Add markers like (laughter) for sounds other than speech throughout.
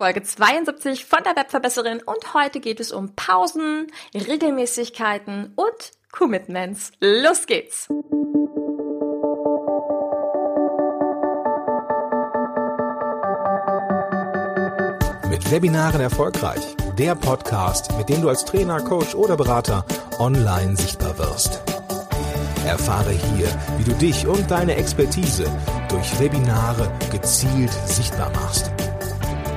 Folge 72 von der Webverbesserin und heute geht es um Pausen, Regelmäßigkeiten und Commitments. Los geht's! Mit Webinaren erfolgreich. Der Podcast, mit dem du als Trainer, Coach oder Berater online sichtbar wirst. Erfahre hier, wie du dich und deine Expertise durch Webinare gezielt sichtbar machst.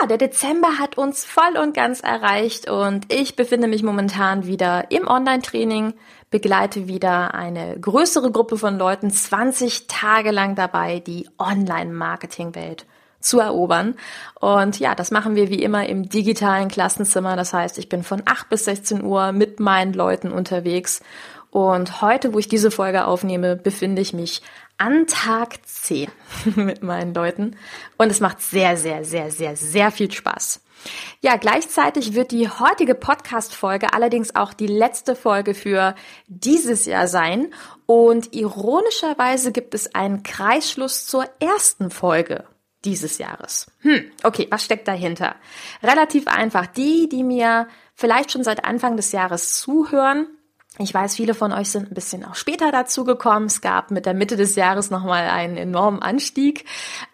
Ja, der Dezember hat uns voll und ganz erreicht und ich befinde mich momentan wieder im Online-Training, begleite wieder eine größere Gruppe von Leuten 20 Tage lang dabei, die Online-Marketing-Welt zu erobern. Und ja, das machen wir wie immer im digitalen Klassenzimmer. Das heißt, ich bin von 8 bis 16 Uhr mit meinen Leuten unterwegs. Und heute, wo ich diese Folge aufnehme, befinde ich mich an Tag 10 (laughs) mit meinen Leuten. Und es macht sehr, sehr, sehr, sehr, sehr viel Spaß. Ja, gleichzeitig wird die heutige Podcast-Folge allerdings auch die letzte Folge für dieses Jahr sein. Und ironischerweise gibt es einen Kreisschluss zur ersten Folge dieses Jahres. Hm, okay, was steckt dahinter? Relativ einfach. Die, die mir vielleicht schon seit Anfang des Jahres zuhören, ich weiß, viele von euch sind ein bisschen auch später dazu gekommen. Es gab mit der Mitte des Jahres nochmal einen enormen Anstieg.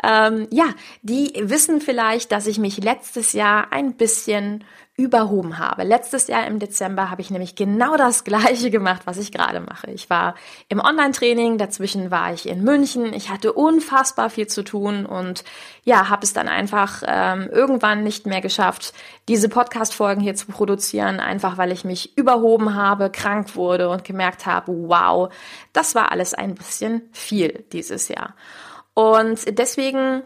Ähm, ja, die wissen vielleicht, dass ich mich letztes Jahr ein bisschen überhoben habe. Letztes Jahr im Dezember habe ich nämlich genau das (laughs) Gleiche gemacht, was ich gerade mache. Ich war im Online-Training, dazwischen war ich in München. Ich hatte unfassbar viel zu tun und ja, habe es dann einfach ähm, irgendwann nicht mehr geschafft, diese Podcast-Folgen hier zu produzieren, einfach weil ich mich überhoben habe, krank wurde und gemerkt habe, wow, das war alles ein bisschen viel dieses Jahr. Und deswegen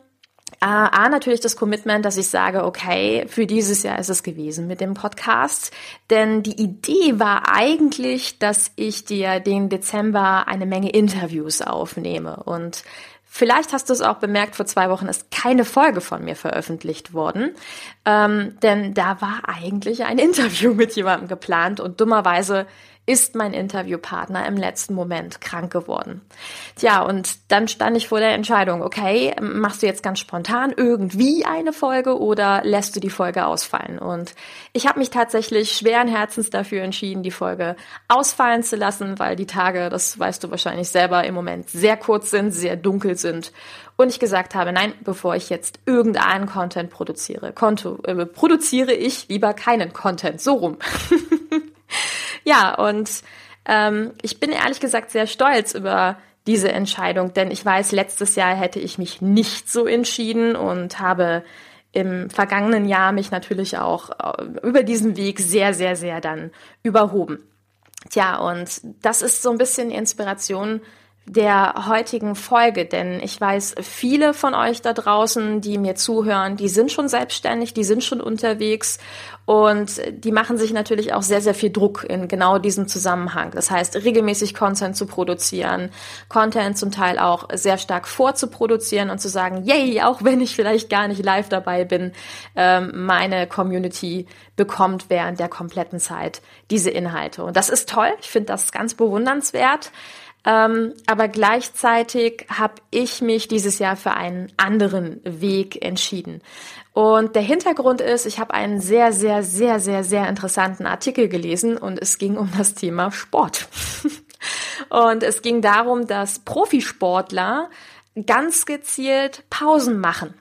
Uh, A, natürlich das Commitment, dass ich sage, okay, für dieses Jahr ist es gewesen mit dem Podcast. Denn die Idee war eigentlich, dass ich dir den Dezember eine Menge Interviews aufnehme. Und Vielleicht hast du es auch bemerkt, vor zwei Wochen ist keine Folge von mir veröffentlicht worden, ähm, denn da war eigentlich ein Interview (laughs) mit jemandem geplant und dummerweise ist mein Interviewpartner im letzten Moment krank geworden. Tja, und dann stand ich vor der Entscheidung, okay, machst du jetzt ganz spontan irgendwie eine Folge oder lässt du die Folge ausfallen? Und ich habe mich tatsächlich schweren Herzens dafür entschieden, die Folge ausfallen zu lassen, weil die Tage, das weißt du wahrscheinlich selber, im Moment sehr kurz sind, sehr dunkel sind. Und ich gesagt habe, nein, bevor ich jetzt irgendeinen Content produziere, Konto, äh, produziere ich lieber keinen Content. So rum. (laughs) Ja, und ähm, ich bin ehrlich gesagt sehr stolz über diese Entscheidung, denn ich weiß, letztes Jahr hätte ich mich nicht so entschieden und habe im vergangenen Jahr mich natürlich auch äh, über diesen Weg sehr, sehr, sehr dann überhoben. Tja, und das ist so ein bisschen Inspiration der heutigen Folge, denn ich weiß, viele von euch da draußen, die mir zuhören, die sind schon selbstständig, die sind schon unterwegs und die machen sich natürlich auch sehr, sehr viel Druck in genau diesem Zusammenhang. Das heißt, regelmäßig Content zu produzieren, Content zum Teil auch sehr stark vorzuproduzieren und zu sagen, yay, auch wenn ich vielleicht gar nicht live dabei bin, ähm, meine Community bekommt während der kompletten Zeit diese Inhalte. Und das ist toll. Ich finde das ganz bewundernswert. Ähm, aber gleichzeitig habe ich mich dieses Jahr für einen anderen Weg entschieden. Und der Hintergrund ist, ich habe einen sehr, sehr, sehr, sehr, sehr interessanten Artikel gelesen und es ging um das Thema Sport. (laughs) und es ging darum, dass Profisportler ganz gezielt Pausen machen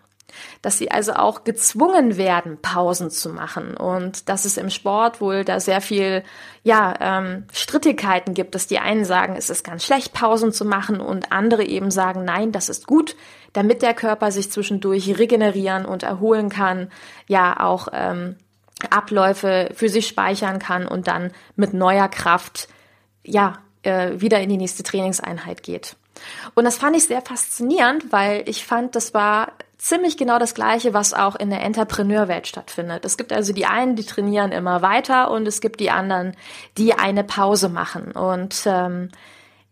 dass sie also auch gezwungen werden, Pausen zu machen und dass es im Sport wohl da sehr viel ja ähm, Strittigkeiten gibt, dass die einen sagen, es ist ganz schlecht, Pausen zu machen und andere eben sagen, nein, das ist gut, damit der Körper sich zwischendurch regenerieren und erholen kann, ja auch ähm, Abläufe für sich speichern kann und dann mit neuer Kraft ja äh, wieder in die nächste Trainingseinheit geht. Und das fand ich sehr faszinierend, weil ich fand, das war ziemlich genau das Gleiche, was auch in der Entrepreneurwelt stattfindet. Es gibt also die einen, die trainieren immer weiter und es gibt die anderen, die eine Pause machen. Und ähm,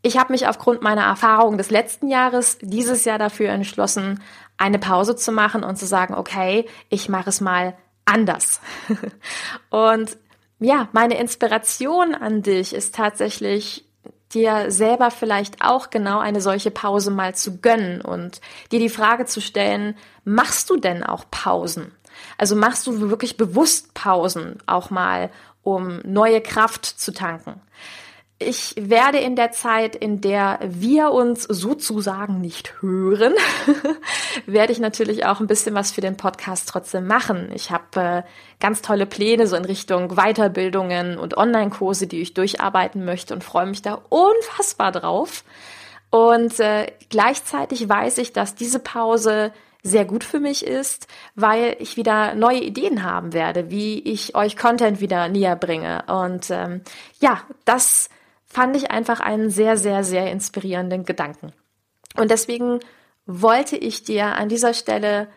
ich habe mich aufgrund meiner Erfahrung des letzten Jahres dieses Jahr dafür entschlossen, eine Pause zu machen und zu sagen, okay, ich mache es mal anders. (laughs) und ja, meine Inspiration an dich ist tatsächlich dir selber vielleicht auch genau eine solche Pause mal zu gönnen und dir die Frage zu stellen, machst du denn auch Pausen? Also machst du wirklich bewusst Pausen auch mal, um neue Kraft zu tanken? Ich werde in der Zeit, in der wir uns sozusagen nicht hören, (laughs) werde ich natürlich auch ein bisschen was für den Podcast trotzdem machen. Ich habe äh, ganz tolle Pläne so in Richtung Weiterbildungen und Online-Kurse, die ich durcharbeiten möchte und freue mich da unfassbar drauf. Und äh, gleichzeitig weiß ich, dass diese Pause sehr gut für mich ist, weil ich wieder neue Ideen haben werde, wie ich euch Content wieder näher bringe. Und ähm, ja, das fand ich einfach einen sehr, sehr, sehr inspirierenden Gedanken. Und deswegen wollte ich dir an dieser Stelle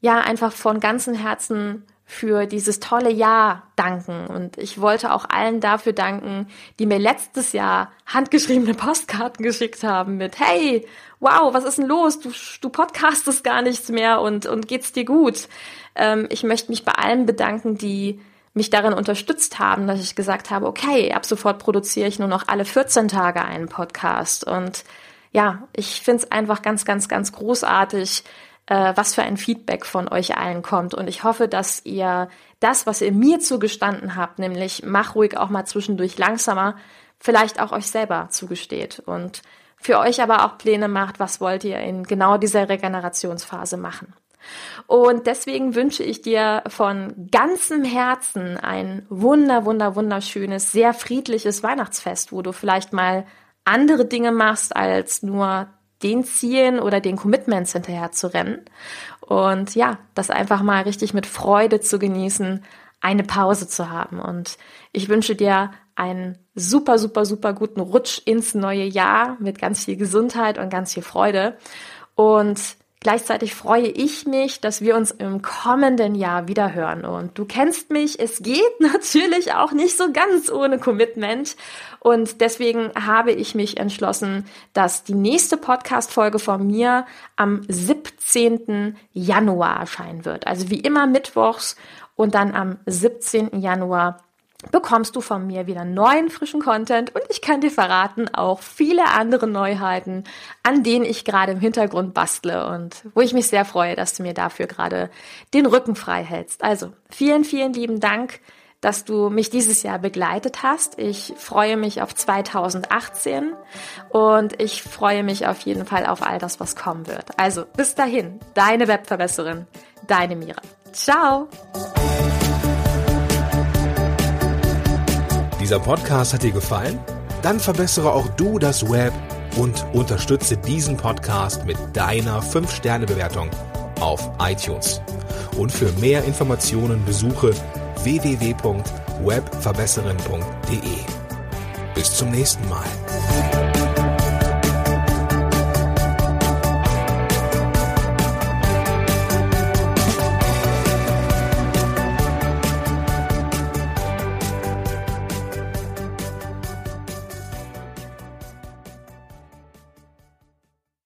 ja einfach von ganzem Herzen für dieses tolle Jahr danken. Und ich wollte auch allen dafür danken, die mir letztes Jahr handgeschriebene Postkarten geschickt haben mit, hey, wow, was ist denn los? Du, du podcastest gar nichts mehr und, und geht's dir gut? Ähm, ich möchte mich bei allen bedanken, die mich darin unterstützt haben, dass ich gesagt habe, okay, ab sofort produziere ich nur noch alle 14 Tage einen Podcast. Und ja, ich finde es einfach ganz, ganz, ganz großartig, äh, was für ein Feedback von euch allen kommt. Und ich hoffe, dass ihr das, was ihr mir zugestanden habt, nämlich mach ruhig auch mal zwischendurch langsamer, vielleicht auch euch selber zugesteht und für euch aber auch Pläne macht, was wollt ihr in genau dieser Regenerationsphase machen. Und deswegen wünsche ich dir von ganzem Herzen ein wunder, wunder, wunderschönes, sehr friedliches Weihnachtsfest, wo du vielleicht mal andere Dinge machst, als nur den Zielen oder den Commitments hinterher zu rennen. Und ja, das einfach mal richtig mit Freude zu genießen, eine Pause zu haben. Und ich wünsche dir einen super, super, super guten Rutsch ins neue Jahr mit ganz viel Gesundheit und ganz viel Freude. Und Gleichzeitig freue ich mich, dass wir uns im kommenden Jahr wieder hören. Und du kennst mich, es geht (laughs) natürlich auch nicht so ganz ohne Commitment. Und deswegen habe ich mich entschlossen, dass die nächste Podcast-Folge von mir am 17. Januar erscheinen wird. Also wie immer mittwochs und dann am 17. Januar bekommst du von mir wieder neuen frischen Content und ich kann dir verraten auch viele andere Neuheiten, an denen ich gerade im Hintergrund bastle und wo ich mich sehr freue, dass du mir dafür gerade den Rücken frei hältst. Also vielen, vielen lieben Dank, dass du mich dieses Jahr begleitet hast. Ich freue mich auf 2018 und ich freue mich auf jeden Fall auf all das, was kommen wird. Also bis dahin, deine Webverbesserin, deine Mira. Ciao! Dieser Podcast hat dir gefallen? Dann verbessere auch du das Web und unterstütze diesen Podcast mit deiner 5-Sterne-Bewertung auf iTunes. Und für mehr Informationen besuche www.webverbesserin.de. Bis zum nächsten Mal.